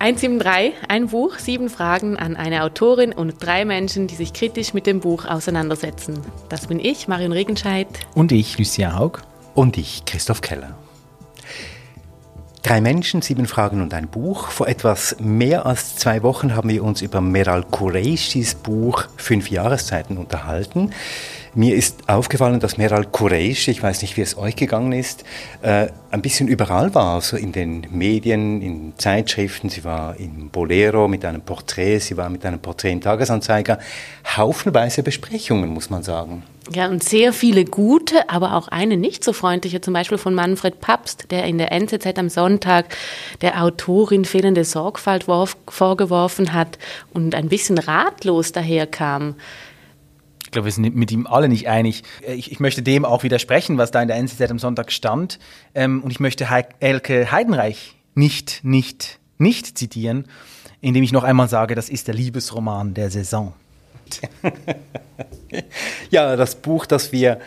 173, ein Buch, sieben Fragen an eine Autorin und drei Menschen, die sich kritisch mit dem Buch auseinandersetzen. Das bin ich, Marion Regenscheid. Und ich, Lucia Haug. Und ich, Christoph Keller. Drei Menschen, sieben Fragen und ein Buch. Vor etwas mehr als zwei Wochen haben wir uns über Meral Qureishis Buch Fünf Jahreszeiten unterhalten. Mir ist aufgefallen, dass Meral Qureish, ich weiß nicht, wie es euch gegangen ist, äh, ein bisschen überall war, so in den Medien, in Zeitschriften. Sie war im Bolero mit einem Porträt, sie war mit einem Porträt im Tagesanzeiger. Haufenweise Besprechungen, muss man sagen. Ja, und sehr viele gute, aber auch eine nicht so freundliche, zum Beispiel von Manfred Papst, der in der NZZ am Sonntag der Autorin fehlende Sorgfalt vorgeworfen hat und ein bisschen ratlos daherkam ich glaube, wir sind mit ihm alle nicht einig. Äh, ich, ich, möchte dem auch widersprechen, was da in der NZZ am Sonntag stand. Ähm, und ich möchte He Elke Heidenreich nicht, nicht, nicht zitieren, indem ich noch einmal sage, das ist der Liebesroman der Saison. ja, das Buch, das wir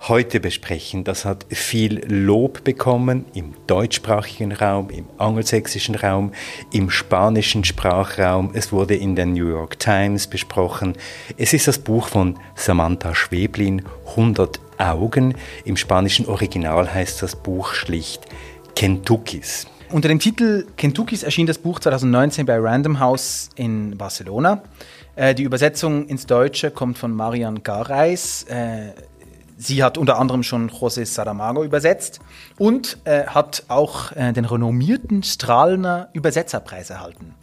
heute besprechen. Das hat viel Lob bekommen im deutschsprachigen Raum, im angelsächsischen Raum, im spanischen Sprachraum. Es wurde in der New York Times besprochen. Es ist das Buch von Samantha Schweblin, 100 Augen. Im spanischen Original heißt das Buch schlicht Kentuckys. Unter dem Titel Kentuckys erschien das Buch 2019 bei Random House in Barcelona. Äh, die Übersetzung ins Deutsche kommt von Marian Gareis. Sie hat unter anderem schon José Saramago übersetzt und äh, hat auch äh, den renommierten Strahlner Übersetzerpreis erhalten.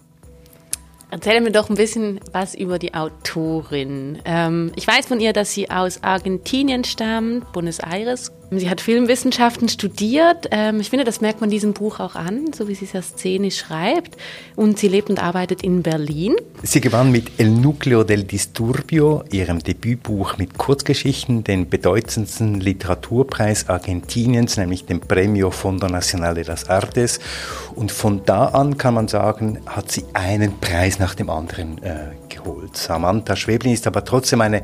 Erzähl mir doch ein bisschen was über die Autorin. Ähm, ich weiß von ihr, dass sie aus Argentinien stammt, Buenos Aires. Sie hat Filmwissenschaften studiert. Ähm, ich finde, das merkt man diesem Buch auch an, so wie sie es ja szenisch schreibt. Und sie lebt und arbeitet in Berlin. Sie gewann mit El Núcleo del Disturbio, ihrem Debütbuch mit Kurzgeschichten, den bedeutendsten Literaturpreis Argentiniens, nämlich den Premio Fondo Nacional de las Artes. Und von da an kann man sagen, hat sie einen Preis nach dem anderen äh, geholt. Samantha Schweblin ist aber trotzdem eine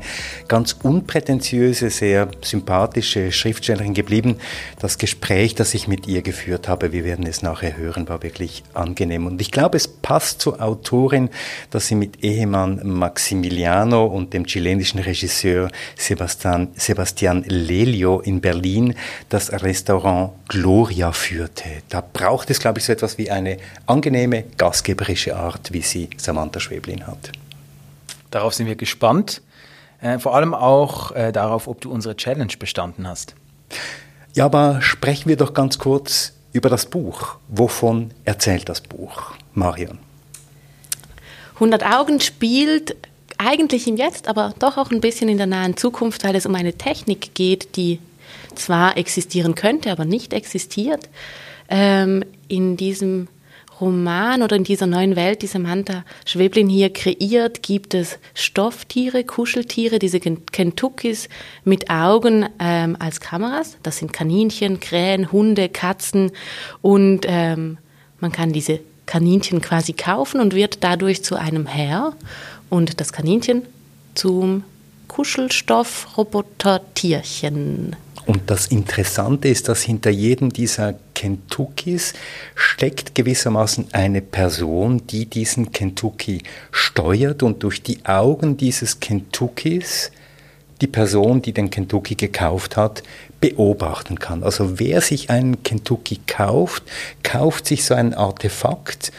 ganz unprätentiöse, sehr sympathische Schriftstellerin geblieben. Das Gespräch, das ich mit ihr geführt habe, wir werden es nachher hören, war wirklich angenehm. Und ich glaube, es passt zur Autorin, dass sie mit Ehemann Maximiliano und dem chilenischen Regisseur Sebastian, Sebastian Lelio in Berlin das Restaurant Gloria führte. Da braucht es, glaube ich, so etwas wie eine angenehme, gastgeberische Art, wie sie Samantha Schweblin hat. Darauf sind wir gespannt. Äh, vor allem auch äh, darauf, ob du unsere Challenge bestanden hast. Ja, aber sprechen wir doch ganz kurz über das Buch. Wovon erzählt das Buch, Marion? 100 Augen spielt eigentlich im Jetzt, aber doch auch ein bisschen in der nahen Zukunft, weil es um eine Technik geht, die zwar existieren könnte, aber nicht existiert. Ähm, in diesem Roman oder in dieser neuen Welt, die Samantha Schweblin hier kreiert, gibt es Stofftiere, Kuscheltiere, diese Kentuckys mit Augen ähm, als Kameras. Das sind Kaninchen, Krähen, Hunde, Katzen und ähm, man kann diese Kaninchen quasi kaufen und wird dadurch zu einem Herr und das Kaninchen zum Kuschelstoff-Roboter-Tierchen. Und das Interessante ist, dass hinter jedem dieser Kentuckys steckt gewissermaßen eine Person, die diesen Kentucky steuert und durch die Augen dieses Kentuckys die Person, die den Kentucky gekauft hat, beobachten kann. Also wer sich einen Kentucky kauft, kauft sich so ein Artefakt,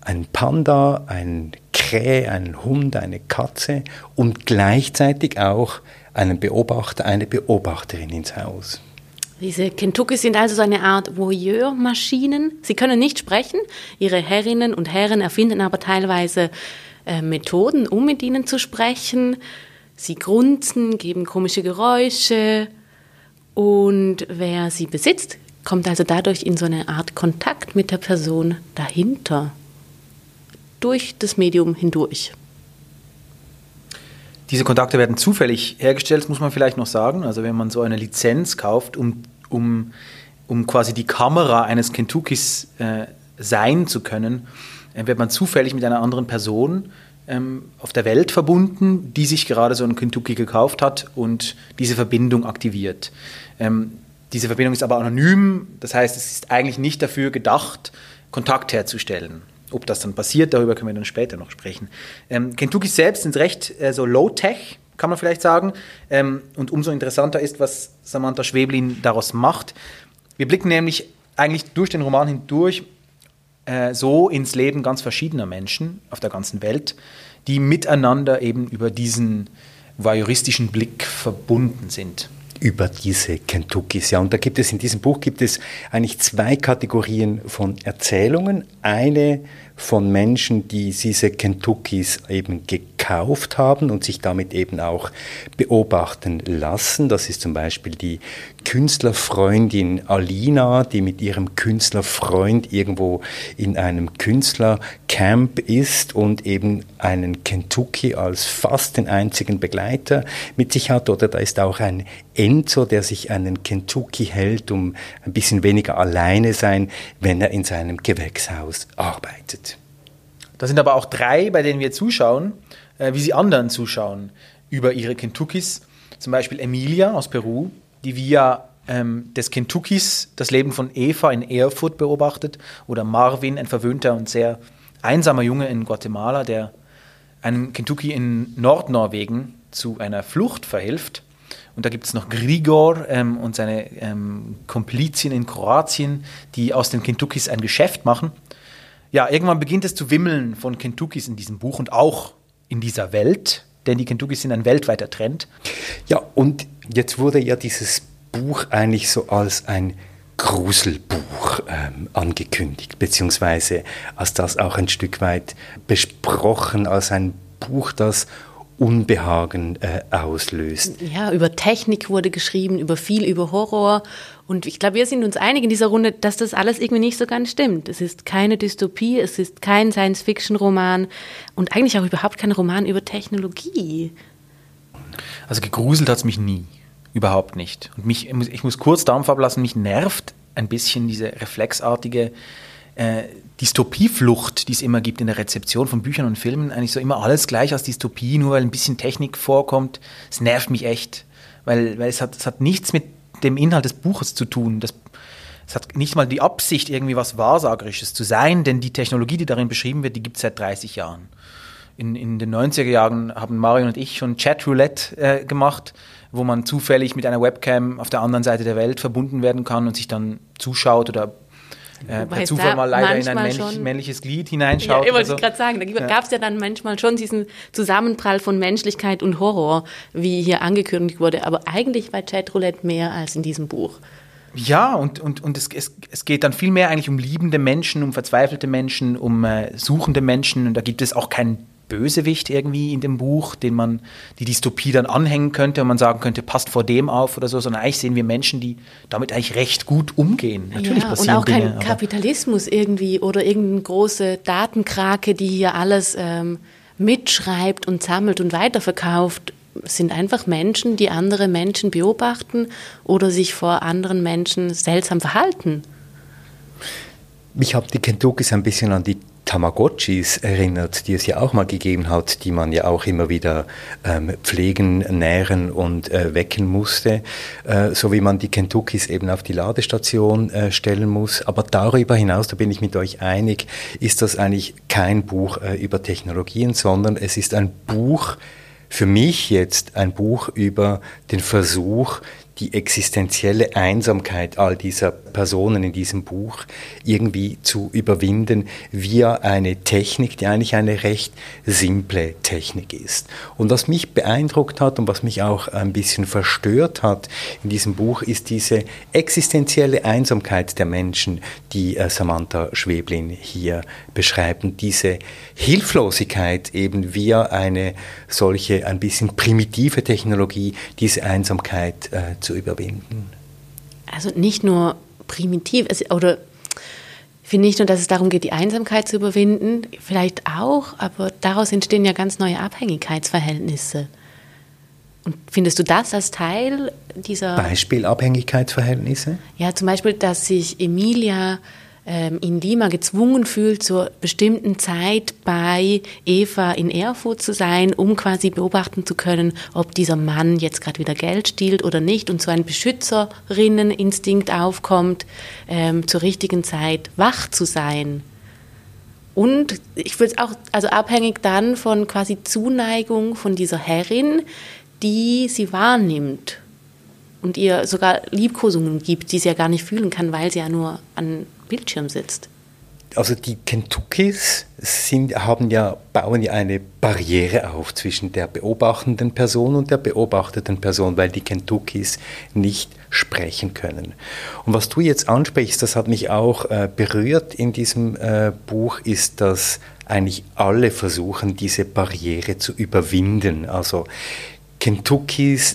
ein Panda, ein Krähe, einen Hund, eine Katze und gleichzeitig auch einen Beobachter, eine Beobachterin ins Haus. Diese Kentucky sind also so eine Art Voyeur-Maschinen. Sie können nicht sprechen. Ihre Herrinnen und Herren erfinden aber teilweise äh, Methoden, um mit ihnen zu sprechen. Sie grunzen, geben komische Geräusche. Und wer sie besitzt, kommt also dadurch in so eine Art Kontakt mit der Person dahinter. Durch das Medium hindurch. Diese Kontakte werden zufällig hergestellt, muss man vielleicht noch sagen. Also wenn man so eine Lizenz kauft, um, um, um quasi die Kamera eines Kentuckys äh, sein zu können, äh, wird man zufällig mit einer anderen Person ähm, auf der Welt verbunden, die sich gerade so einen Kentucky gekauft hat und diese Verbindung aktiviert. Ähm, diese Verbindung ist aber anonym, das heißt, es ist eigentlich nicht dafür gedacht, Kontakt herzustellen. Ob das dann passiert, darüber können wir dann später noch sprechen. Ähm, Kentuckys selbst sind recht äh, so low-tech, kann man vielleicht sagen. Ähm, und umso interessanter ist, was Samantha Schweblin daraus macht. Wir blicken nämlich eigentlich durch den Roman hindurch äh, so ins Leben ganz verschiedener Menschen auf der ganzen Welt, die miteinander eben über diesen voyeuristischen Blick verbunden sind über diese Kentuckys. Ja, und da gibt es in diesem Buch gibt es eigentlich zwei Kategorien von Erzählungen. Eine von Menschen, die diese Kentuckys eben gekauft haben und sich damit eben auch beobachten lassen. Das ist zum Beispiel die Künstlerfreundin Alina, die mit ihrem Künstlerfreund irgendwo in einem Künstlercamp ist und eben einen Kentucky als fast den einzigen Begleiter mit sich hat. Oder da ist auch ein Enzo, der sich einen Kentucky hält, um ein bisschen weniger alleine sein, wenn er in seinem Gewächshaus arbeitet. Da sind aber auch drei, bei denen wir zuschauen, äh, wie sie anderen zuschauen über ihre Kentuckys. Zum Beispiel Emilia aus Peru, die via ähm, des Kentuckys das Leben von Eva in Erfurt beobachtet. Oder Marvin, ein verwöhnter und sehr einsamer Junge in Guatemala, der einem Kentucky in Nordnorwegen zu einer Flucht verhilft. Und da gibt es noch Grigor ähm, und seine ähm, Komplizien in Kroatien, die aus den Kentuckys ein Geschäft machen ja, irgendwann beginnt es zu wimmeln von Kentuckys in diesem Buch und auch in dieser Welt, denn die Kentuckys sind ein weltweiter Trend. Ja, und jetzt wurde ja dieses Buch eigentlich so als ein Gruselbuch ähm, angekündigt, beziehungsweise als das auch ein Stück weit besprochen, als ein Buch, das Unbehagen äh, auslöst. Ja, über Technik wurde geschrieben, über viel über Horror. Und ich glaube, wir sind uns einig in dieser Runde, dass das alles irgendwie nicht so ganz stimmt. Es ist keine Dystopie, es ist kein Science-Fiction-Roman und eigentlich auch überhaupt kein Roman über Technologie. Also gegruselt hat es mich nie. Überhaupt nicht. Und mich, ich muss kurz Dampf ablassen, mich nervt ein bisschen diese reflexartige äh, Dystopieflucht, die es immer gibt in der Rezeption von Büchern und Filmen, eigentlich so immer alles gleich als Dystopie, nur weil ein bisschen Technik vorkommt. Es nervt mich echt, weil, weil es, hat, es hat nichts mit dem Inhalt des Buches zu tun. Das, es hat nicht mal die Absicht, irgendwie was Wahrsagerisches zu sein, denn die Technologie, die darin beschrieben wird, die gibt es seit 30 Jahren. In, in den 90er Jahren haben Marion und ich schon Chatroulette äh, gemacht, wo man zufällig mit einer Webcam auf der anderen Seite der Welt verbunden werden kann und sich dann zuschaut oder äh, per Zufall mal leider in ein männlich, männliches Glied hineinschaut. Ja, ich wollte so. gerade sagen, da ja. gab es ja dann manchmal schon diesen Zusammenprall von Menschlichkeit und Horror, wie hier angekündigt wurde. Aber eigentlich war Chatroulette mehr als in diesem Buch. Ja, und, und, und es, es, es geht dann viel mehr eigentlich um liebende Menschen, um verzweifelte Menschen, um äh, suchende Menschen. Und da gibt es auch keinen Bösewicht irgendwie in dem Buch, den man die Dystopie dann anhängen könnte und man sagen könnte, passt vor dem auf oder so, sondern eigentlich sehen wir Menschen, die damit eigentlich recht gut umgehen. Natürlich ja, passieren und auch Dinge, kein Kapitalismus irgendwie oder irgendeine große Datenkrake, die hier alles ähm, mitschreibt und sammelt und weiterverkauft Es sind einfach Menschen, die andere Menschen beobachten oder sich vor anderen Menschen seltsam verhalten. Mich hat die Kentuckys ein bisschen an die Tamagotchis erinnert, die es ja auch mal gegeben hat, die man ja auch immer wieder ähm, pflegen, nähren und äh, wecken musste, äh, so wie man die Kentuckys eben auf die Ladestation äh, stellen muss. Aber darüber hinaus, da bin ich mit euch einig, ist das eigentlich kein Buch äh, über Technologien, sondern es ist ein Buch, für mich jetzt ein Buch über den Versuch, die existenzielle Einsamkeit all dieser Personen in diesem Buch irgendwie zu überwinden via eine Technik, die eigentlich eine recht simple Technik ist. Und was mich beeindruckt hat und was mich auch ein bisschen verstört hat in diesem Buch, ist diese existenzielle Einsamkeit der Menschen, die äh, Samantha Schweblin hier beschreibt und diese Hilflosigkeit eben via eine solche ein bisschen primitive Technologie, diese Einsamkeit äh, zu überwinden. Also nicht nur primitiv, oder ich finde nicht nur, dass es darum geht, die Einsamkeit zu überwinden, vielleicht auch, aber daraus entstehen ja ganz neue Abhängigkeitsverhältnisse. Und findest du das als Teil dieser. Beispiel Abhängigkeitsverhältnisse? Ja, zum Beispiel, dass sich Emilia in Lima gezwungen fühlt, zur bestimmten Zeit bei Eva in Erfurt zu sein, um quasi beobachten zu können, ob dieser Mann jetzt gerade wieder Geld stiehlt oder nicht und so ein Beschützerinneninstinkt aufkommt, ähm, zur richtigen Zeit wach zu sein. Und ich würde es auch, also abhängig dann von quasi Zuneigung von dieser Herrin, die sie wahrnimmt und ihr sogar Liebkosungen gibt, die sie ja gar nicht fühlen kann, weil sie ja nur an Bildschirm sitzt. Also die Kentuckys sind, haben ja, bauen ja eine Barriere auf zwischen der beobachtenden Person und der beobachteten Person, weil die Kentuckys nicht sprechen können. Und was du jetzt ansprichst, das hat mich auch äh, berührt in diesem äh, Buch, ist, dass eigentlich alle versuchen, diese Barriere zu überwinden. Also Kentuckys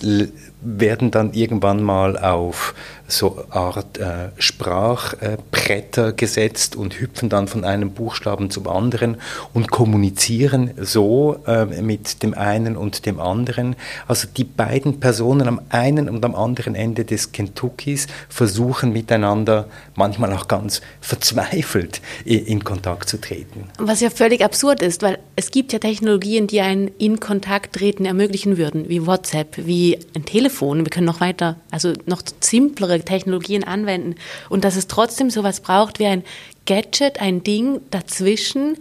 werden dann irgendwann mal auf so Art äh, Sprachbretter gesetzt und hüpfen dann von einem Buchstaben zum anderen und kommunizieren so äh, mit dem einen und dem anderen. Also die beiden Personen am einen und am anderen Ende des Kentuckys versuchen miteinander manchmal auch ganz verzweifelt in, Kontakt zu treten. Was ja völlig absurd ist, weil es gibt ja Technologien, die einen in Kontakt treten ermöglichen würden, wie WhatsApp, wie ein Telefon. Wir können noch weiter, also noch simplere Technologien anwenden und dass es trotzdem sowas braucht wie ein Gadget, ein Ding dazwischen,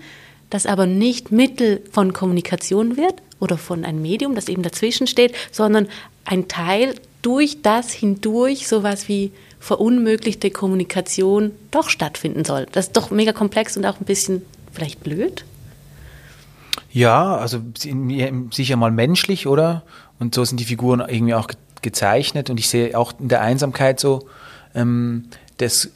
das aber nicht Mittel von Kommunikation wird oder von einem Medium, das eben dazwischen steht, sondern ein Teil durch das hindurch sowas wie verunmöglichte Kommunikation doch stattfinden soll. Das ist doch mega komplex und auch ein bisschen vielleicht blöd. Ja, also sicher mal menschlich, oder? Und so sind die Figuren irgendwie auch gezeichnet und ich sehe auch in der Einsamkeit so ähm, das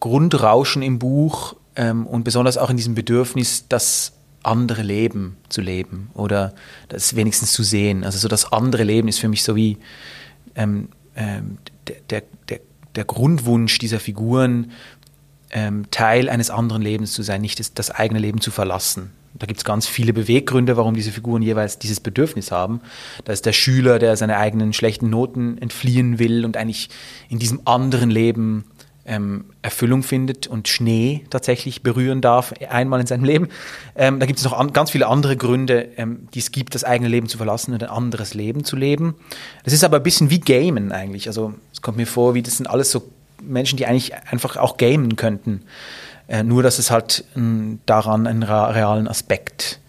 Grundrauschen im Buch ähm, und besonders auch in diesem Bedürfnis, das andere Leben zu leben oder das wenigstens zu sehen. Also so das andere Leben ist für mich so wie ähm, ähm der, der, der Grundwunsch dieser Figuren, ähm, Teil eines anderen Lebens zu sein, nicht das, das eigene Leben zu verlassen. Da gibt es ganz viele Beweggründe, warum diese Figuren jeweils dieses Bedürfnis haben. Da ist der Schüler, der seine eigenen schlechten Noten entfliehen will und eigentlich in diesem anderen Leben ähm, Erfüllung findet und Schnee tatsächlich berühren darf, einmal in seinem Leben. Ähm, da gibt es noch an, ganz viele andere Gründe, ähm, die es gibt, das eigene Leben zu verlassen und ein anderes Leben zu leben. Das ist aber ein bisschen wie Gamen eigentlich. Also es kommt mir vor, wie das sind alles so Menschen, die eigentlich einfach auch gamen könnten. Äh, nur, dass es halt äh, daran einen realen Aspekt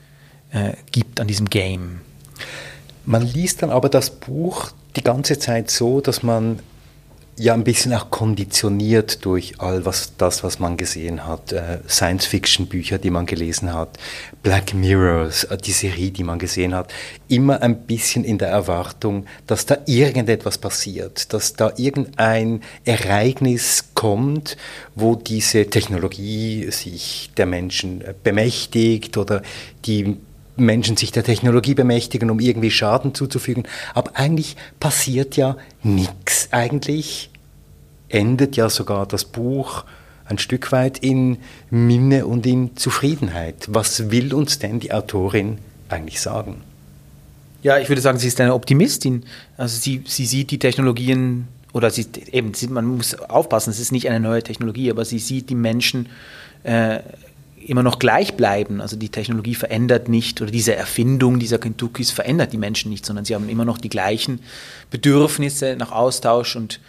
äh, gibt an diesem Game. Man liest dann aber das Buch die ganze Zeit so, dass man ja ein bisschen auch konditioniert durch all was, das, was man gesehen hat. Äh, Science-Fiction-Bücher, die man gelesen hat, Black Mirrors, äh, die Serie, die man gesehen hat. Immer ein bisschen in der Erwartung, dass da irgendetwas passiert, dass da irgendein Ereignis kommt, wo diese Technologie sich der Menschen äh, bemächtigt oder die Menschen sich der Technologie bemächtigen, um irgendwie Schaden zuzufügen. Aber eigentlich passiert ja nichts. Eigentlich endet ja sogar das Buch ein Stück weit in Minne und in Zufriedenheit. Was will uns denn die Autorin eigentlich sagen? Ja, ich würde sagen, sie ist eine Optimistin. Also sie, sie sieht die Technologien oder sie eben, man muss aufpassen, es ist nicht eine neue Technologie, aber sie sieht die Menschen äh, immer noch gleich bleiben. Also die Technologie verändert nicht oder diese Erfindung dieser Kentuckys verändert die Menschen nicht, sondern sie haben immer noch die gleichen Bedürfnisse nach Austausch und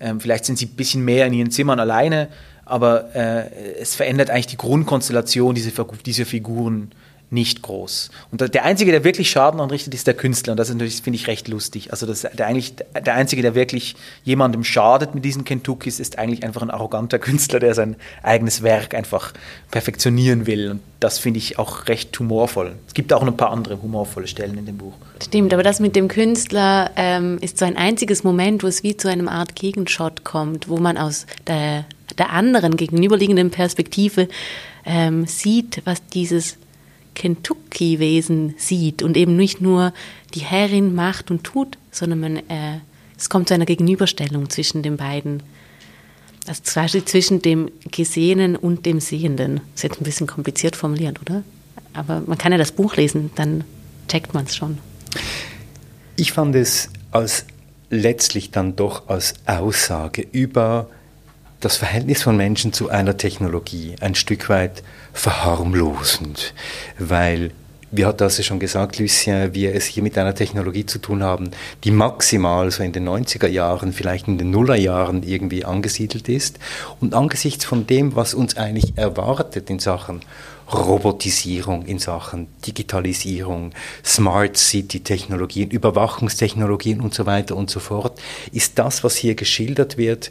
ähm, vielleicht sind sie ein bisschen mehr in ihren Zimmern alleine, aber äh, es verändert eigentlich die Grundkonstellation dieser, dieser Figuren nicht groß. Und der Einzige, der wirklich Schaden anrichtet, ist der Künstler. Und das ist natürlich, finde ich, recht lustig. Also das, der, eigentlich, der Einzige, der wirklich jemandem schadet mit diesen Kentuckys, ist eigentlich einfach ein arroganter Künstler, der sein eigenes Werk einfach perfektionieren will. Und das finde ich auch recht humorvoll. Es gibt auch ein paar andere humorvolle Stellen in dem Buch. Stimmt, aber das mit dem Künstler ähm, ist so ein einziges Moment, wo es wie zu einem Art Gegenshot kommt, wo man aus der, der anderen gegenüberliegenden Perspektive ähm, sieht, was dieses Kentucky-Wesen sieht und eben nicht nur die Herrin macht und tut, sondern man, äh, es kommt zu einer Gegenüberstellung zwischen den beiden. Also quasi zwischen dem Gesehenen und dem Sehenden. Das ist jetzt ein bisschen kompliziert formuliert, oder? Aber man kann ja das Buch lesen, dann checkt man es schon. Ich fand es als letztlich dann doch als Aussage über das Verhältnis von Menschen zu einer Technologie ein Stück weit verharmlosend, weil wie hat das schon gesagt, Lucien, wir es hier mit einer Technologie zu tun haben, die maximal so in den 90er Jahren, vielleicht in den Nullerjahren irgendwie angesiedelt ist. Und angesichts von dem, was uns eigentlich erwartet in Sachen Robotisierung, in Sachen Digitalisierung, Smart City-Technologien, Überwachungstechnologien und so weiter und so fort, ist das, was hier geschildert wird,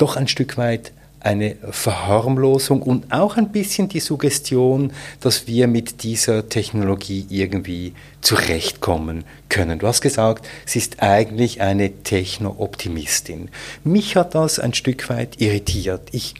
doch ein Stück weit eine Verharmlosung und auch ein bisschen die Suggestion, dass wir mit dieser Technologie irgendwie zurechtkommen können. Du hast gesagt, sie ist eigentlich eine Techno-Optimistin. Mich hat das ein Stück weit irritiert. Ich,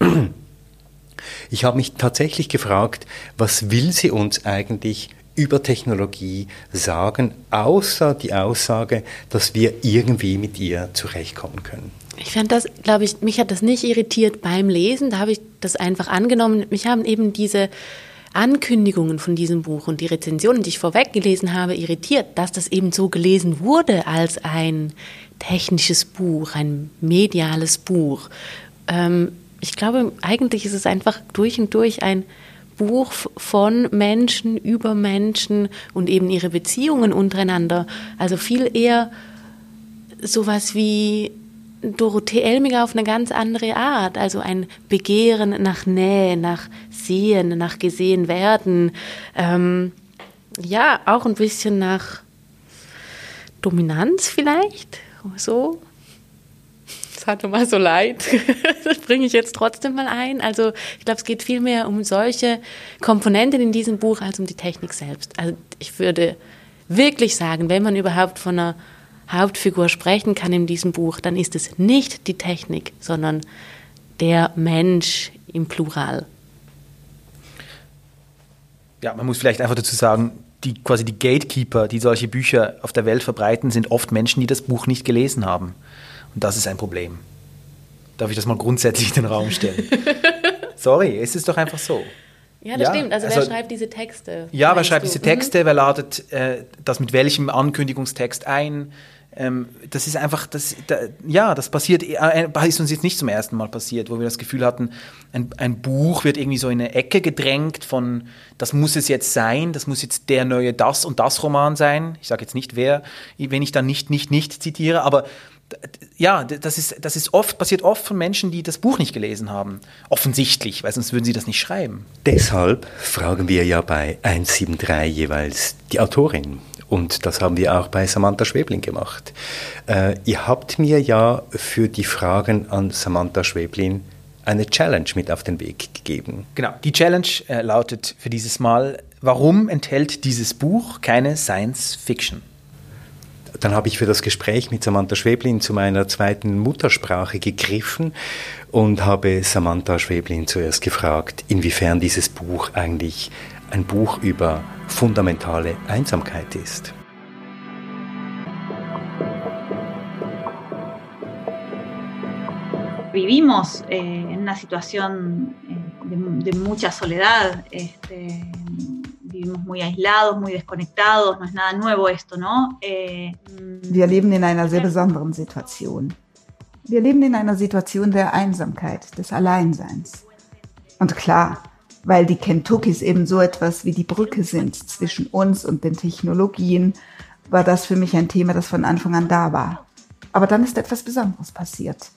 ich habe mich tatsächlich gefragt, was will sie uns eigentlich über Technologie sagen, außer die Aussage, dass wir irgendwie mit ihr zurechtkommen können. Ich fand das, glaube ich, mich hat das nicht irritiert beim Lesen. Da habe ich das einfach angenommen. Mich haben eben diese Ankündigungen von diesem Buch und die Rezensionen, die ich vorweg gelesen habe, irritiert, dass das eben so gelesen wurde als ein technisches Buch, ein mediales Buch. Ähm, ich glaube, eigentlich ist es einfach durch und durch ein Buch von Menschen über Menschen und eben ihre Beziehungen untereinander. Also viel eher sowas wie Dorothee Elmiger auf eine ganz andere Art. Also ein Begehren nach Nähe, nach Sehen, nach gesehen werden. Ähm, ja, auch ein bisschen nach Dominanz vielleicht. So. Das hat mir mal so leid. Das bringe ich jetzt trotzdem mal ein. Also ich glaube, es geht viel mehr um solche Komponenten in diesem Buch als um die Technik selbst. Also ich würde wirklich sagen, wenn man überhaupt von einer Hauptfigur sprechen kann in diesem Buch, dann ist es nicht die Technik, sondern der Mensch im Plural. Ja, man muss vielleicht einfach dazu sagen, die quasi die Gatekeeper, die solche Bücher auf der Welt verbreiten, sind oft Menschen, die das Buch nicht gelesen haben. Und das ist ein Problem. Darf ich das mal grundsätzlich in den Raum stellen? Sorry, es ist doch einfach so. Ja, das ja, stimmt. Also, also, wer schreibt diese Texte? Ja, wer schreibt du? diese Texte? Mhm. Wer ladet äh, das mit welchem Ankündigungstext ein? Ähm, das ist einfach, das, da, ja, das passiert, äh, ist uns jetzt nicht zum ersten Mal passiert, wo wir das Gefühl hatten, ein, ein, Buch wird irgendwie so in eine Ecke gedrängt von, das muss es jetzt sein, das muss jetzt der neue das und das Roman sein. Ich sage jetzt nicht wer, wenn ich dann nicht, nicht, nicht zitiere, aber ja, das ist, das ist oft, passiert oft von Menschen, die das Buch nicht gelesen haben. Offensichtlich, weil sonst würden sie das nicht schreiben. Deshalb fragen wir ja bei 173 jeweils die Autorin. Und das haben wir auch bei Samantha Schwebling gemacht. Äh, ihr habt mir ja für die Fragen an Samantha Schweblin eine Challenge mit auf den Weg gegeben. Genau, die Challenge äh, lautet für dieses Mal, warum enthält dieses Buch keine Science Fiction? Dann habe ich für das Gespräch mit Samantha Schweblin zu meiner zweiten Muttersprache gegriffen und habe Samantha Schweblin zuerst gefragt, inwiefern dieses Buch eigentlich ein Buch über fundamentale Einsamkeit ist. Vivimos eh, en una situación eh, de, de, mucha soledad, este, vivimos muy aislados, muy desconectados, no es nada nuevo esto, ¿no? Eh, Wir leben in einer sehr besonderen Situation. Wir leben in einer Situation der Einsamkeit, des Alleinseins. Und klar, weil die Kentuckys eben so etwas wie die Brücke sind zwischen uns und den Technologien, war das für mich ein Thema, das von Anfang an da war. Aber dann ist etwas Besonderes passiert.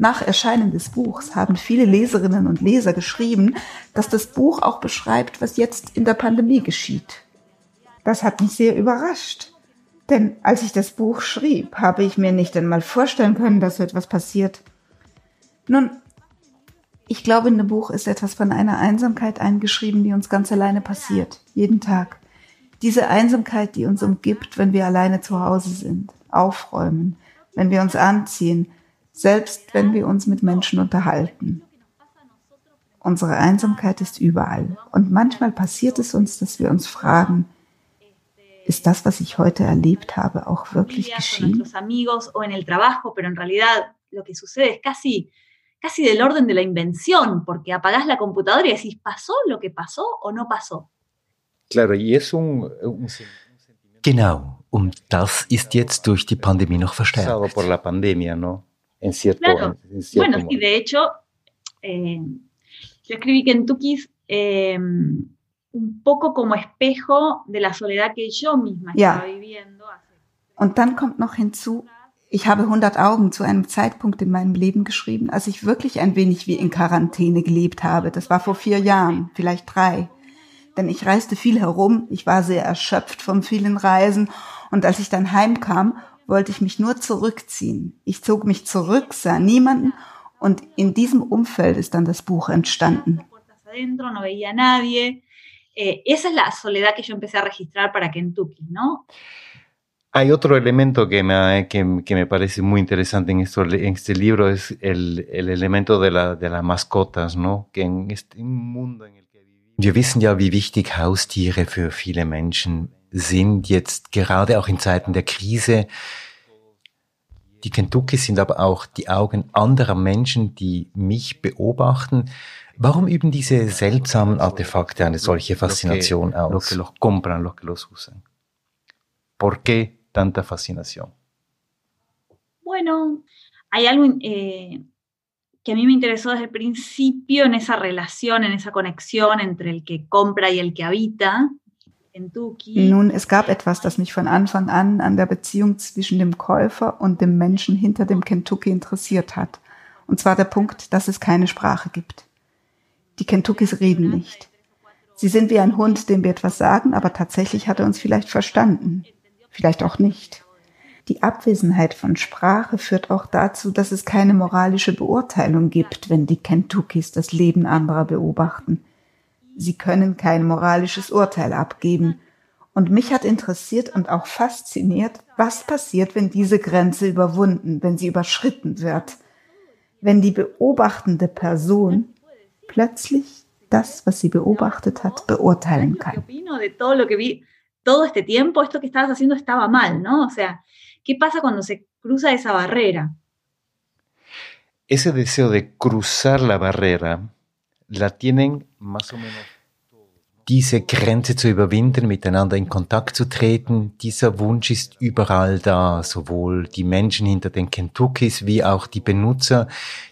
Nach Erscheinen des Buchs haben viele Leserinnen und Leser geschrieben, dass das Buch auch beschreibt, was jetzt in der Pandemie geschieht. Das hat mich sehr überrascht. Denn als ich das Buch schrieb, habe ich mir nicht einmal vorstellen können, dass so etwas passiert. Nun, ich glaube, in dem Buch ist etwas von einer Einsamkeit eingeschrieben, die uns ganz alleine passiert, jeden Tag. Diese Einsamkeit, die uns umgibt, wenn wir alleine zu Hause sind, aufräumen, wenn wir uns anziehen, selbst wenn wir uns mit Menschen unterhalten. Unsere Einsamkeit ist überall. Und manchmal passiert es uns, dass wir uns fragen, ist das, was ich heute erlebt habe, auch wirklich geschehen? casi del orden de la invención, porque apagás la computadora y decís, ¿pasó lo que pasó o no pasó? Claro, y es un, un Genau, und das ist jetzt durch die Pandemie noch verstärkt. por la pandemia, ¿no? En cierto, claro. en cierto bueno, sí, de hecho, eh, yo escribí Kentucky eh, un poco como espejo de la soledad que yo misma estaba ja. viviendo. Und dann kommt noch hinzu, ich habe 100 Augen zu einem Zeitpunkt in meinem Leben geschrieben, als ich wirklich ein wenig wie in Quarantäne gelebt habe. Das war vor vier Jahren, vielleicht drei. Denn ich reiste viel herum, ich war sehr erschöpft von vielen Reisen und als ich dann heimkam, wollte ich mich nur zurückziehen. Ich zog mich zurück, sah niemanden und in diesem Umfeld ist dann das Buch entstanden. Eh, esa es la soledad que yo empecé a registrar para Kentucky, ¿no? Hay otro elemento que me, que, que me parece muy interesante en, esto, en este libro, es el, el elemento de, la, de las mascotas, ¿no? Que en este mundo en el que vivimos. Wir wissen ja, wie wichtig Haustiere für viele Menschen sind, jetzt gerade auch in Zeiten der Krise. Die Kentuckys sind aber auch die Augen anderer Menschen, die mich beobachten. Warum üben diese seltsamen Artefakte eine solche Faszination aus? Los que los compran, los que los usan. ¿Por qué tanta fascinación? Bueno, hay algo eh, que a mí me interesó desde el principio en esa relación, en esa conexión entre el que compra y el que habita. Nun, es gab etwas, das mich von Anfang an an der Beziehung zwischen dem Käufer und dem Menschen hinter dem Kentucky interessiert hat. Und zwar der Punkt, dass es keine Sprache gibt. Die Kentuckys reden nicht. Sie sind wie ein Hund, dem wir etwas sagen, aber tatsächlich hat er uns vielleicht verstanden vielleicht auch nicht. Die Abwesenheit von Sprache führt auch dazu, dass es keine moralische Beurteilung gibt, wenn die Kentuckys das Leben anderer beobachten. Sie können kein moralisches Urteil abgeben. Und mich hat interessiert und auch fasziniert, was passiert, wenn diese Grenze überwunden, wenn sie überschritten wird. Wenn die beobachtende Person plötzlich das, was sie beobachtet hat, beurteilen kann. todo este tiempo esto que estabas haciendo estaba mal, ¿no? O sea, ¿qué pasa cuando se cruza esa barrera? Ese deseo de cruzar la barrera la tienen más o menos. Diese Grenze zu überwinden, miteinander in Kontakt zu treten, dieser Wunsch ist überall da. Sowohl die Menschen hinter den Kentuckys wie auch die Benutzer,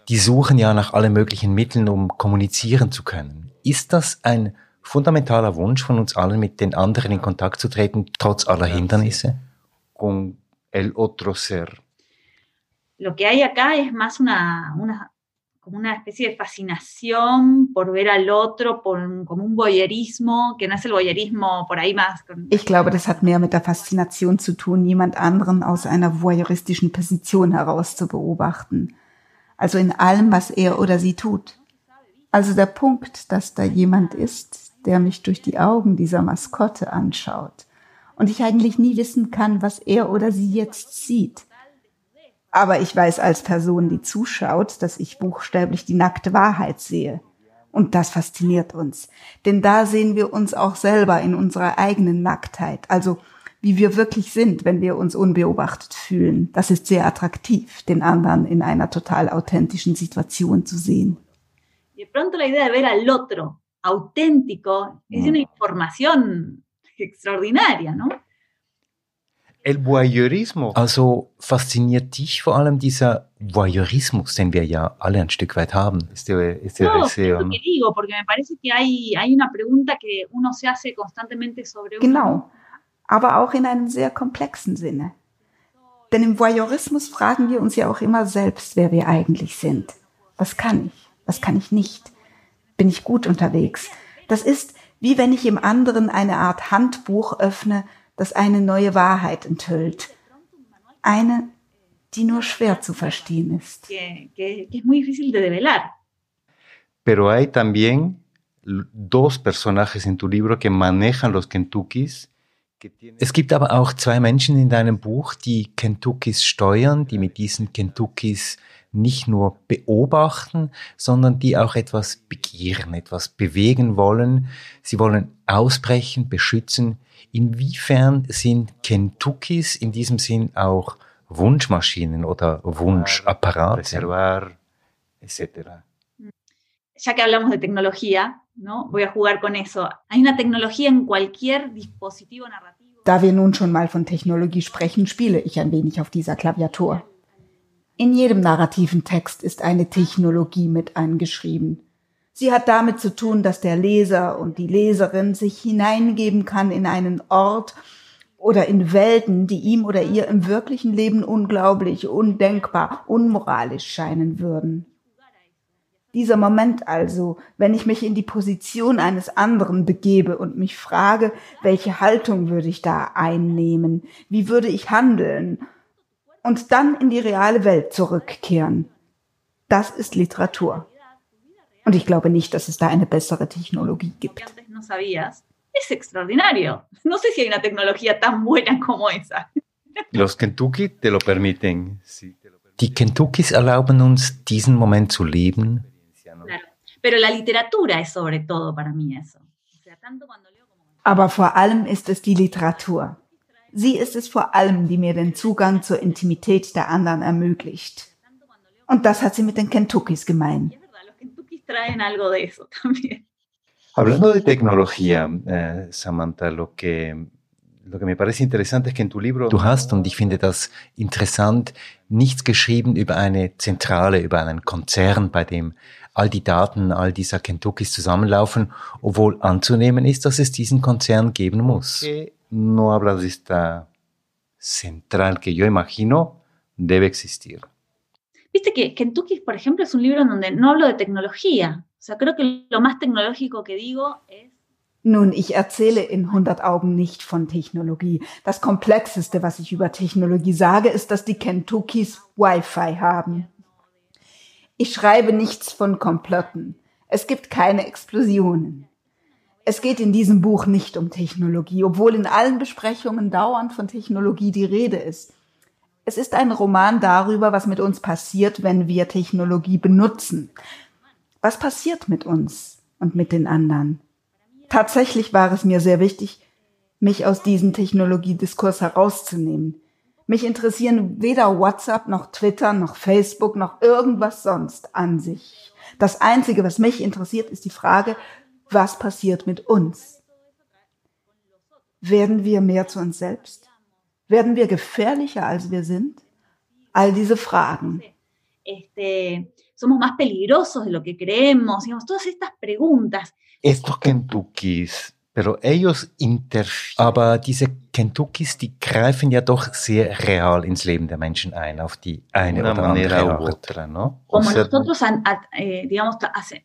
die suchen ja nach allen möglichen Mitteln, um kommunizieren zu können. Ist das ein fundamentaler Wunsch von uns allen, mit den anderen in Kontakt zu treten, trotz aller Hindernisse? Con el otro ser. Lo que hay acá es más una, una, como una especie de fascinación por ver al otro, por, como un voyeurismo, que es el voyeurismo por ahí más. Ich glaube, das hat mehr mit der Faszination zu tun, jemand anderen aus einer voyeuristischen Position heraus zu beobachten. Also in allem, was er oder sie tut. Also der Punkt, dass da jemand ist, der mich durch die Augen dieser Maskotte anschaut und ich eigentlich nie wissen kann, was er oder sie jetzt sieht. Aber ich weiß als Person, die zuschaut, dass ich buchstäblich die nackte Wahrheit sehe. Und das fasziniert uns. Denn da sehen wir uns auch selber in unserer eigenen Nacktheit. Also wie wir wirklich sind, wenn wir uns unbeobachtet fühlen. Das ist sehr attraktiv, den anderen in einer total authentischen Situation zu sehen. De pronto la idea de ver al otro auténtico, es una información extraordinaria, ¿no? El Voyeurismo. Also fasziniert dich vor allem dieser Voyeurismus, den wir ja alle ein Stück weit haben. Este, este no, deseo, ¿no? que digo, porque me parece que hay, hay una pregunta que uno se hace constantemente sobre Genau, aber auch in einem sehr komplexen Sinne. Denn im Voyeurismus fragen wir uns ja auch immer selbst, wer wir eigentlich sind. Was kann ich? Was kann ich nicht? bin ich gut unterwegs. Das ist wie wenn ich im anderen eine Art Handbuch öffne, das eine neue Wahrheit enthüllt. Eine, die nur schwer zu verstehen ist. Pero hay también dos personajes en tu libro que manejan los Kentuckys. Es gibt aber auch zwei Menschen in deinem Buch, die Kentuckys steuern, die mit diesen Kentuckys nicht nur beobachten, sondern die auch etwas begehren, etwas bewegen wollen. Sie wollen ausbrechen, beschützen. Inwiefern sind Kentuckys in diesem Sinn auch Wunschmaschinen oder Wunschapparate? Reservar, etc. Ya que hablamos de tecnología, ¿no? voy a jugar con eso. Hay una tecnología en cualquier dispositivo narrativo. Da wir nun schon mal von Technologie sprechen, spiele ich ein wenig auf dieser Klaviatur. In jedem narrativen Text ist eine Technologie mit eingeschrieben. Sie hat damit zu tun, dass der Leser und die Leserin sich hineingeben kann in einen Ort oder in Welten, die ihm oder ihr im wirklichen Leben unglaublich, undenkbar, unmoralisch scheinen würden. Dieser Moment also, wenn ich mich in die Position eines anderen begebe und mich frage, welche Haltung würde ich da einnehmen, wie würde ich handeln und dann in die reale Welt zurückkehren. Das ist Literatur. Und ich glaube nicht, dass es da eine bessere Technologie gibt. Es extraordinario. No sé si hay una tecnología tan buena como esa. Los Kentucky te lo permiten. Die Kentuckys erlauben uns, diesen Moment zu leben. Aber vor allem ist es die Literatur. Sie ist es vor allem, die mir den Zugang zur Intimität der anderen ermöglicht. Und das hat sie mit den Kentuckys gemein traen algo de eso también. Hablando de tecnología, eh, Samantha, lo que, lo que me parece interesante es que en tu libro du hast, und ich finde das interessant, nichts geschrieben über eine Zentrale, über einen Konzern, bei dem all die Daten all dieser Kentuckys zusammenlaufen, obwohl anzunehmen ist, dass es diesen Konzern geben muss. No hablas de esta central que yo imagino debe existir. Viste que Kentucky, por ejemplo, es un libro en donde no hablo de tecnología. O sea, creo que lo más tecnológico que digo es Nun, ich erzähle in 100 Augen nicht von Technologie. Das Komplexeste, was ich über Technologie sage, ist, dass die Kentuckys Wi-Fi haben. Ich schreibe nichts von Komplotten. Es gibt keine Explosionen. Es geht in diesem Buch nicht um Technologie, obwohl in allen Besprechungen dauernd von Technologie die Rede ist. Es ist ein Roman darüber, was mit uns passiert, wenn wir Technologie benutzen. Was passiert mit uns und mit den anderen? Tatsächlich war es mir sehr wichtig, mich aus diesem Technologiediskurs herauszunehmen. Mich interessieren weder WhatsApp noch Twitter noch Facebook noch irgendwas sonst an sich. Das Einzige, was mich interessiert, ist die Frage, was passiert mit uns? Werden wir mehr zu uns selbst? Werden wir gefährlicher, als wir sind? All diese Fragen. Este, somos más peligrosos de lo que creemos, digamos, todas estas preguntas. Estos Kentuckys, pero ellos interfieren. Aber diese Kentuckys, die greifen ja doch sehr real ins Leben der Menschen ein, auf die eine Una oder andere otra, ¿no? Como nosotros, eh, digamos,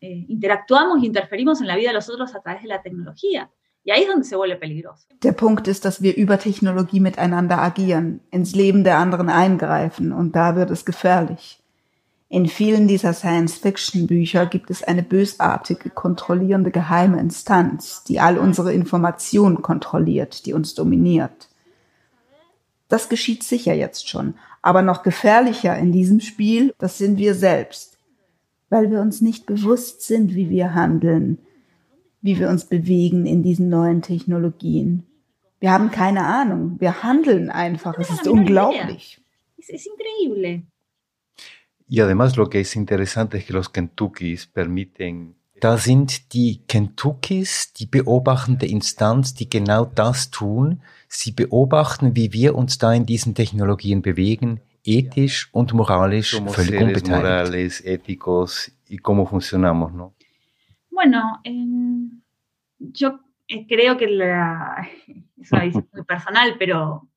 eh, interactuamos y interferimos en la vida de los otros a través de la tecnología. Y ahí es donde se vuelve peligroso. Der Punkt ist, dass wir über Technologie miteinander agieren, ins Leben der anderen eingreifen und da wird es gefährlich. In vielen dieser Science-Fiction-Bücher gibt es eine bösartige, kontrollierende geheime Instanz, die all unsere Informationen kontrolliert, die uns dominiert. Das geschieht sicher jetzt schon, aber noch gefährlicher in diesem Spiel, das sind wir selbst, weil wir uns nicht bewusst sind, wie wir handeln, wie wir uns bewegen in diesen neuen Technologien. Wir haben keine Ahnung. Wir handeln einfach. Es ist unglaublich. Es ist increíble. Y además lo que es interesante es que los Kentuckys permiten da sind die Kentuckys die beobachtende Instanz, die genau das tun. Sie beobachten, wie wir uns da in diesen Technologien bewegen, ethisch und moralisch völlig unbeteiligt. Morales, éticos y cómo funcionamos, ¿no? Bueno, eh, yo eh, creo que la, es una visión muy personal, pero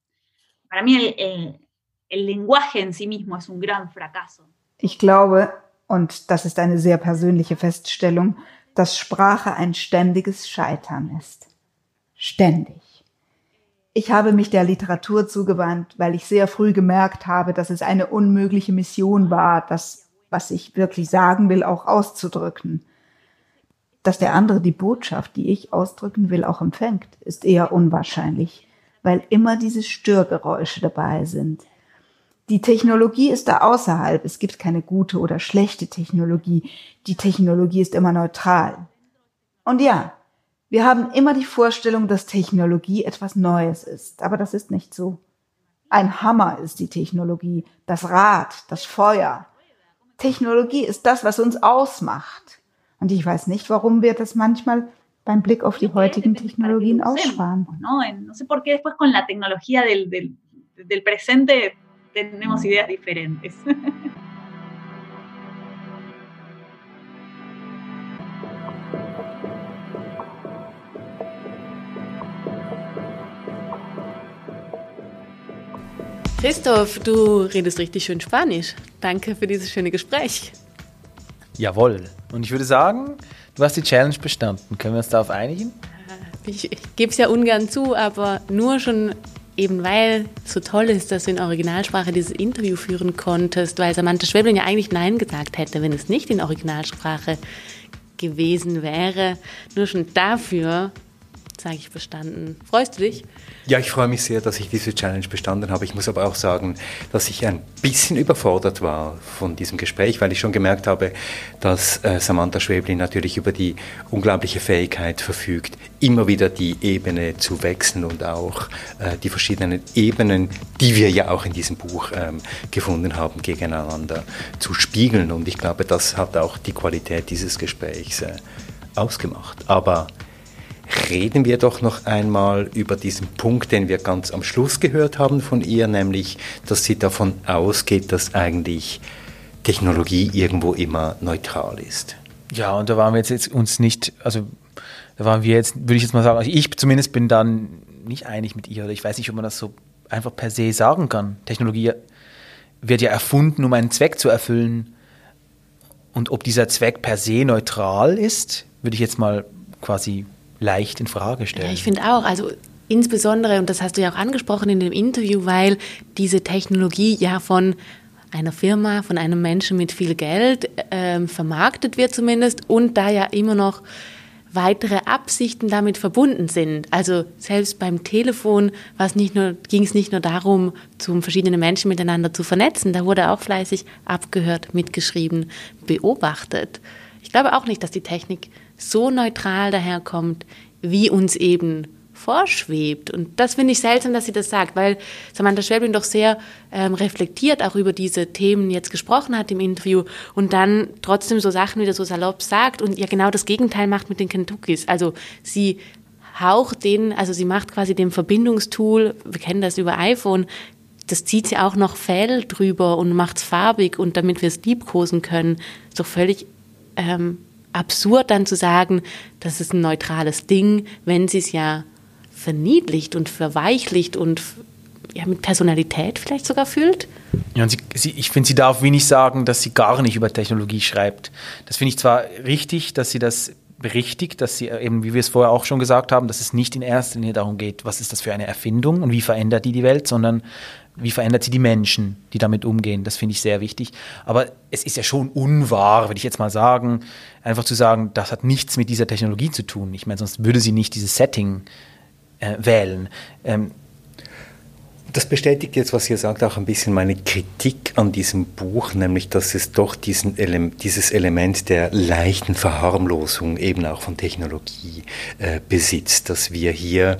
para mí el, el, el Lenguaje en sí mismo es un gran fracaso. Ich glaube, und das ist eine sehr persönliche Feststellung, dass Sprache ein ständiges Scheitern ist. Ständig. Ich habe mich der Literatur zugewandt, weil ich sehr früh gemerkt habe, dass es eine unmögliche Mission war, das, was ich wirklich sagen will, auch auszudrücken dass der andere die Botschaft, die ich ausdrücken will, auch empfängt, ist eher unwahrscheinlich, weil immer diese Störgeräusche dabei sind. Die Technologie ist da außerhalb. Es gibt keine gute oder schlechte Technologie. Die Technologie ist immer neutral. Und ja, wir haben immer die Vorstellung, dass Technologie etwas Neues ist. Aber das ist nicht so. Ein Hammer ist die Technologie, das Rad, das Feuer. Technologie ist das, was uns ausmacht. Und ich weiß nicht, warum wir das manchmal beim Blick auf die heutigen Technologien aussparen. No, no sé por qué después con la tecnología del, del, del presente tenemos mm. ideas diferentes. Christoph, du redest richtig schön Spanisch. Danke für dieses schöne Gespräch. Jawohl. Und ich würde sagen, du hast die Challenge bestanden. Können wir uns darauf einigen? Ich, ich gebe es ja ungern zu, aber nur schon eben weil es so toll ist, dass du in Originalsprache dieses Interview führen konntest, weil Samantha Schwebling ja eigentlich Nein gesagt hätte, wenn es nicht in Originalsprache gewesen wäre. Nur schon dafür sage ich bestanden. Freust du dich? Ja, ich freue mich sehr, dass ich diese Challenge bestanden habe. Ich muss aber auch sagen, dass ich ein bisschen überfordert war von diesem Gespräch, weil ich schon gemerkt habe, dass äh, Samantha Schweblin natürlich über die unglaubliche Fähigkeit verfügt, immer wieder die Ebene zu wechseln und auch äh, die verschiedenen Ebenen, die wir ja auch in diesem Buch ähm, gefunden haben, gegeneinander zu spiegeln. Und ich glaube, das hat auch die Qualität dieses Gesprächs äh, ausgemacht. Aber reden wir doch noch einmal über diesen Punkt, den wir ganz am Schluss gehört haben von ihr, nämlich, dass sie davon ausgeht, dass eigentlich Technologie irgendwo immer neutral ist. Ja, und da waren wir jetzt uns nicht, also da waren wir jetzt, würde ich jetzt mal sagen, also ich zumindest bin dann nicht einig mit ihr oder ich weiß nicht, ob man das so einfach per se sagen kann. Technologie wird ja erfunden, um einen Zweck zu erfüllen. Und ob dieser Zweck per se neutral ist, würde ich jetzt mal quasi leicht in Frage stellen. Ja, ich finde auch, also insbesondere, und das hast du ja auch angesprochen in dem Interview, weil diese Technologie ja von einer Firma, von einem Menschen mit viel Geld äh, vermarktet wird zumindest und da ja immer noch weitere Absichten damit verbunden sind. Also selbst beim Telefon ging es nicht nur darum, zum verschiedene Menschen miteinander zu vernetzen, da wurde auch fleißig abgehört, mitgeschrieben, beobachtet. Ich glaube auch nicht, dass die Technik so neutral daherkommt, wie uns eben vorschwebt. Und das finde ich seltsam, dass sie das sagt, weil Samantha Schwäbling doch sehr ähm, reflektiert auch über diese Themen jetzt gesprochen hat im Interview und dann trotzdem so Sachen wieder so salopp sagt und ja genau das Gegenteil macht mit den Kentuckys. Also sie haucht den, also sie macht quasi dem Verbindungstool, wir kennen das über iPhone, das zieht sie auch noch Fell drüber und macht es farbig und damit wir es liebkosen können, ist doch völlig ähm, absurd dann zu sagen, das ist ein neutrales Ding, wenn sie es ja verniedlicht und verweichlicht und ja, mit Personalität vielleicht sogar fühlt. Ja, und sie, sie, ich finde, sie darf wenig sagen, dass sie gar nicht über Technologie schreibt. Das finde ich zwar richtig, dass sie das berichtigt, dass sie eben, wie wir es vorher auch schon gesagt haben, dass es nicht in erster Linie darum geht, was ist das für eine Erfindung und wie verändert die die Welt, sondern wie verändert sie die Menschen, die damit umgehen. Das finde ich sehr wichtig. Aber es ist ja schon unwahr, würde ich jetzt mal sagen, einfach zu sagen, das hat nichts mit dieser Technologie zu tun. Ich meine, sonst würde sie nicht dieses Setting äh, wählen. Ähm, das bestätigt jetzt, was ihr sagt, auch ein bisschen meine Kritik an diesem Buch, nämlich dass es doch diesen Ele dieses Element der leichten Verharmlosung eben auch von Technologie äh, besitzt, dass wir hier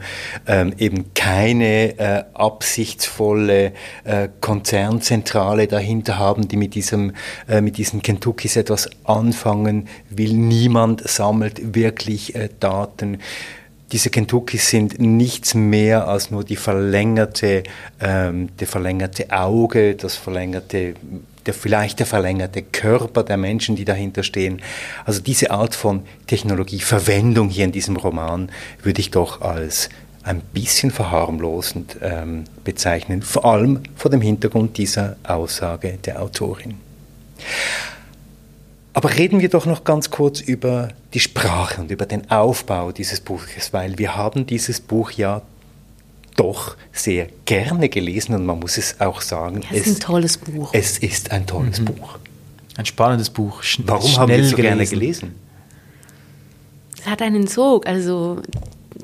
ähm, eben keine äh, absichtsvolle äh, Konzernzentrale dahinter haben, die mit diesem äh, mit diesen Kentuckys etwas anfangen will. Niemand sammelt wirklich äh, Daten diese Kentuckys sind nichts mehr als nur die verlängerte, ähm, der verlängerte Auge, das verlängerte, der, vielleicht der verlängerte Körper der Menschen, die dahinter stehen. Also diese Art von Technologieverwendung hier in diesem Roman würde ich doch als ein bisschen verharmlosend ähm, bezeichnen, vor allem vor dem Hintergrund dieser Aussage der Autorin. Aber reden wir doch noch ganz kurz über die Sprache und über den Aufbau dieses Buches, weil wir haben dieses Buch ja doch sehr gerne gelesen und man muss es auch sagen. Ja, es ist ein tolles Buch. Es ist ein tolles mhm. Buch. Ein spannendes Buch. Sch Warum haben wir es so gelesen. gerne gelesen? Es hat einen Sog. Also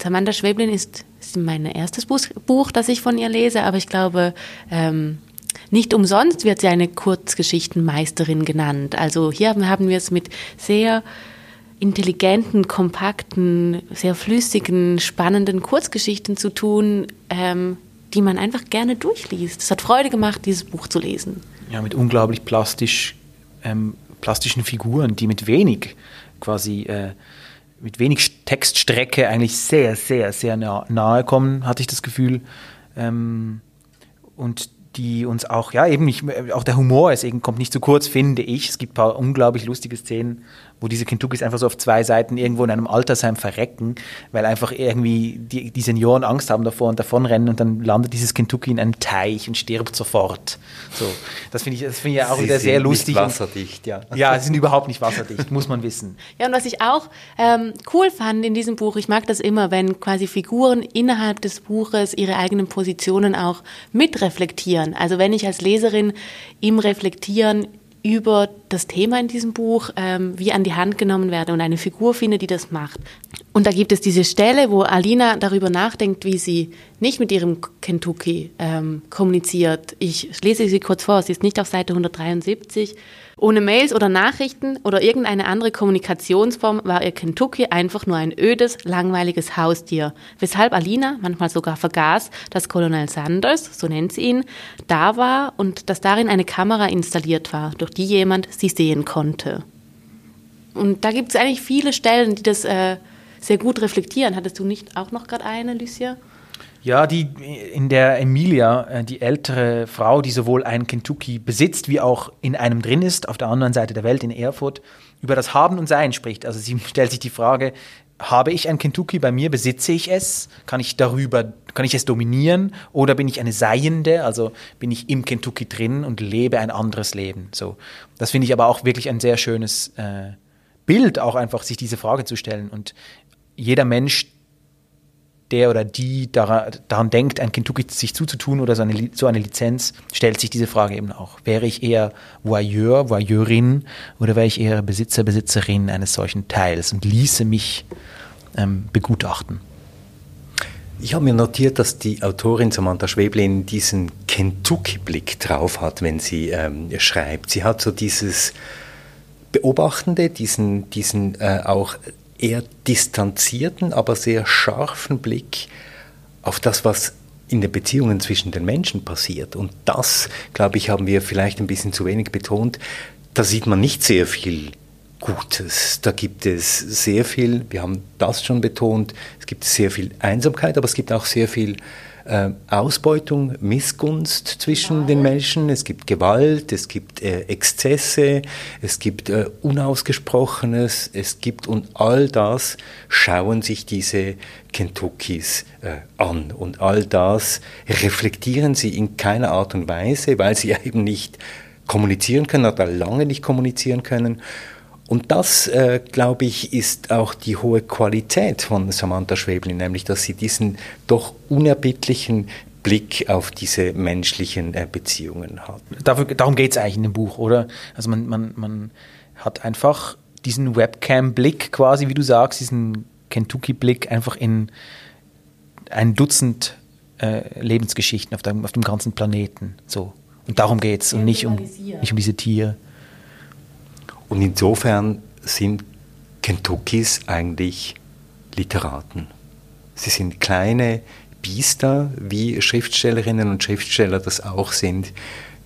Samantha Schweblin ist, ist mein erstes Buch, das ich von ihr lese, aber ich glaube, ähm, nicht umsonst wird sie eine Kurzgeschichtenmeisterin genannt. Also hier haben wir es mit sehr intelligenten, kompakten, sehr flüssigen, spannenden Kurzgeschichten zu tun, ähm, die man einfach gerne durchliest. Es hat Freude gemacht, dieses Buch zu lesen. Ja, mit unglaublich plastisch, ähm, plastischen Figuren, die mit wenig quasi äh, mit wenig Textstrecke eigentlich sehr, sehr, sehr nah, nahe kommen, hatte ich das Gefühl. Ähm, und die uns auch, ja, eben nicht, auch der Humor ist eben, kommt nicht zu kurz, finde ich. Es gibt ein paar unglaublich lustige Szenen, wo diese Kentuckys einfach so auf zwei Seiten irgendwo in einem Altersheim verrecken, weil einfach irgendwie die, die Senioren Angst haben davor und davonrennen und dann landet dieses Kentucky in einem Teich und stirbt sofort. So, das finde ich, das finde ich auch Sie wieder sehr sind lustig. Nicht wasserdicht, ja. Ja, sie sind überhaupt nicht wasserdicht, muss man wissen. Ja, und was ich auch ähm, cool fand in diesem Buch, ich mag das immer, wenn quasi Figuren innerhalb des Buches ihre eigenen Positionen auch mitreflektieren. Also wenn ich als Leserin im Reflektieren über das Thema in diesem Buch ähm, wie an die Hand genommen werde und eine Figur finde, die das macht. Und da gibt es diese Stelle, wo Alina darüber nachdenkt, wie sie nicht mit ihrem Kentucky ähm, kommuniziert. Ich lese sie kurz vor, sie ist nicht auf Seite 173. Ohne Mails oder Nachrichten oder irgendeine andere Kommunikationsform war ihr Kentucky einfach nur ein ödes, langweiliges Haustier, weshalb Alina manchmal sogar vergaß, dass Colonel Sanders, so nennt sie ihn, da war und dass darin eine Kamera installiert war, durch die jemand sie sehen konnte. Und da gibt es eigentlich viele Stellen, die das äh, sehr gut reflektieren. Hattest du nicht auch noch gerade eine, Lucia? Ja, die in der Emilia, äh, die ältere Frau, die sowohl ein Kentucky besitzt, wie auch in einem drin ist, auf der anderen Seite der Welt in Erfurt, über das Haben und Sein spricht. Also sie stellt sich die Frage, habe ich ein Kentucky bei mir, besitze ich es, kann ich darüber, kann ich es dominieren oder bin ich eine Seiende, also bin ich im Kentucky drin und lebe ein anderes Leben. So, das finde ich aber auch wirklich ein sehr schönes äh, Bild, auch einfach sich diese Frage zu stellen. Und jeder Mensch, der oder die daran, daran denkt, ein Kentucky sich zuzutun oder so eine, so eine Lizenz, stellt sich diese Frage eben auch. Wäre ich eher Voyeur, Voyeurin oder wäre ich eher Besitzer, Besitzerin eines solchen Teils und ließe mich ähm, begutachten? Ich habe mir notiert, dass die Autorin Samantha Schweblin diesen Kentucky-Blick drauf hat, wenn sie ähm, schreibt. Sie hat so dieses Beobachtende, diesen, diesen äh, auch eher distanzierten, aber sehr scharfen Blick auf das, was in den Beziehungen zwischen den Menschen passiert. Und das, glaube ich, haben wir vielleicht ein bisschen zu wenig betont. Da sieht man nicht sehr viel Gutes. Da gibt es sehr viel, wir haben das schon betont, es gibt sehr viel Einsamkeit, aber es gibt auch sehr viel äh, Ausbeutung, Missgunst zwischen den Menschen, es gibt Gewalt, es gibt äh, Exzesse, es gibt äh, Unausgesprochenes, es gibt und all das schauen sich diese Kentuckys äh, an. Und all das reflektieren sie in keiner Art und Weise, weil sie eben nicht kommunizieren können oder lange nicht kommunizieren können. Und das, äh, glaube ich, ist auch die hohe Qualität von Samantha Schweblin, nämlich dass sie diesen doch unerbittlichen Blick auf diese menschlichen äh, Beziehungen hat. Dafür, darum geht es eigentlich in dem Buch, oder? Also man, man, man hat einfach diesen Webcam-Blick quasi, wie du sagst, diesen Kentucky-Blick einfach in ein Dutzend äh, Lebensgeschichten auf dem, auf dem ganzen Planeten. So. Und darum geht es und nicht um, nicht um diese Tiere. Und insofern sind Kentuckys eigentlich Literaten. Sie sind kleine Biester, wie Schriftstellerinnen und Schriftsteller das auch sind,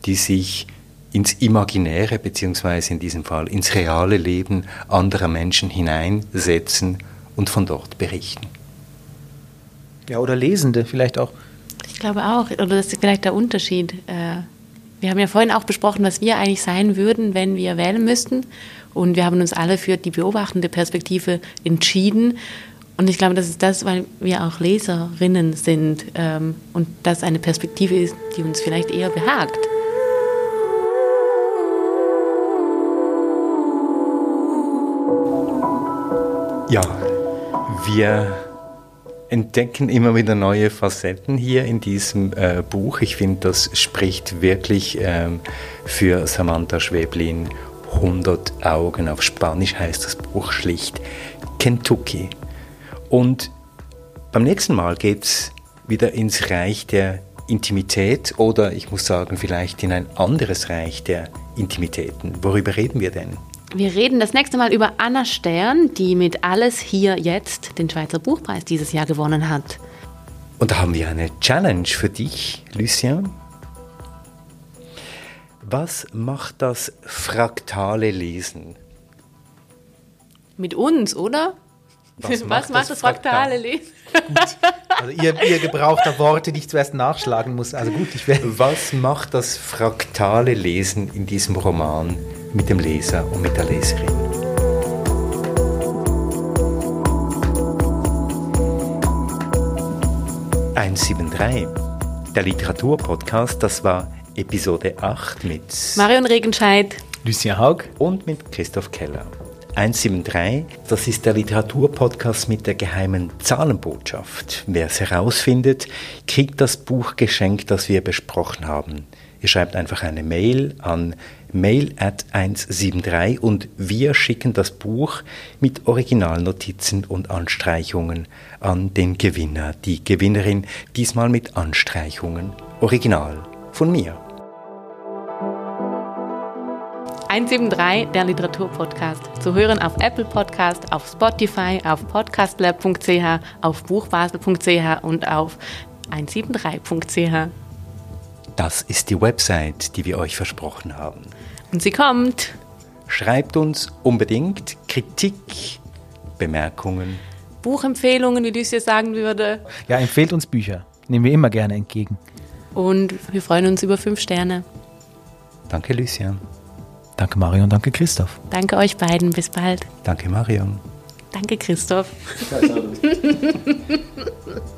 die sich ins Imaginäre beziehungsweise in diesem Fall ins reale Leben anderer Menschen hineinsetzen und von dort berichten. Ja, oder Lesende vielleicht auch. Ich glaube auch, oder das ist vielleicht der Unterschied. Äh, wir haben ja vorhin auch besprochen, was wir eigentlich sein würden, wenn wir wählen müssten. Und wir haben uns alle für die beobachtende Perspektive entschieden. Und ich glaube, das ist das, weil wir auch Leserinnen sind ähm, und das eine Perspektive ist, die uns vielleicht eher behagt. Ja, wir entdecken immer wieder neue Facetten hier in diesem äh, Buch. Ich finde, das spricht wirklich ähm, für Samantha Schweblin 100 Augen. Auf Spanisch heißt das Buch schlicht Kentucky. Und beim nächsten Mal geht es wieder ins Reich der Intimität oder ich muss sagen, vielleicht in ein anderes Reich der Intimitäten. Worüber reden wir denn? Wir reden das nächste Mal über Anna Stern, die mit Alles hier jetzt den Schweizer Buchpreis dieses Jahr gewonnen hat. Und da haben wir eine Challenge für dich, Lucien. Was macht das fraktale Lesen? Mit uns, oder? Was, Was macht das, das fraktale Lesen? Gut. Also ihr, ihr gebraucht da Worte, die ich zuerst nachschlagen muss. Also gut, ich werde. Was macht das fraktale Lesen in diesem Roman mit dem Leser und mit der Leserin? «173», der Literaturpodcast, das war Episode 8 mit Marion Regenscheid, Lucien Haug und mit Christoph Keller. 173, das ist der Literaturpodcast mit der geheimen Zahlenbotschaft. Wer es herausfindet, kriegt das Buch geschenkt, das wir besprochen haben. Ihr schreibt einfach eine Mail an mail at 173 und wir schicken das Buch mit Originalnotizen und Anstreichungen an den Gewinner, die Gewinnerin, diesmal mit Anstreichungen. Original von mir. 173, der Literaturpodcast. Zu hören auf Apple Podcast, auf Spotify, auf podcastlab.ch, auf buchbasel.ch und auf 173.ch. Das ist die Website, die wir euch versprochen haben. Und sie kommt. Schreibt uns unbedingt Kritik, Bemerkungen. Buchempfehlungen, wie Lucia sagen würde. Ja, empfehlt uns Bücher. Nehmen wir immer gerne entgegen. Und wir freuen uns über fünf Sterne. Danke, Lucian. Danke, Marion. Danke, Christoph. Danke euch beiden. Bis bald. Danke, Marion. Danke, Christoph.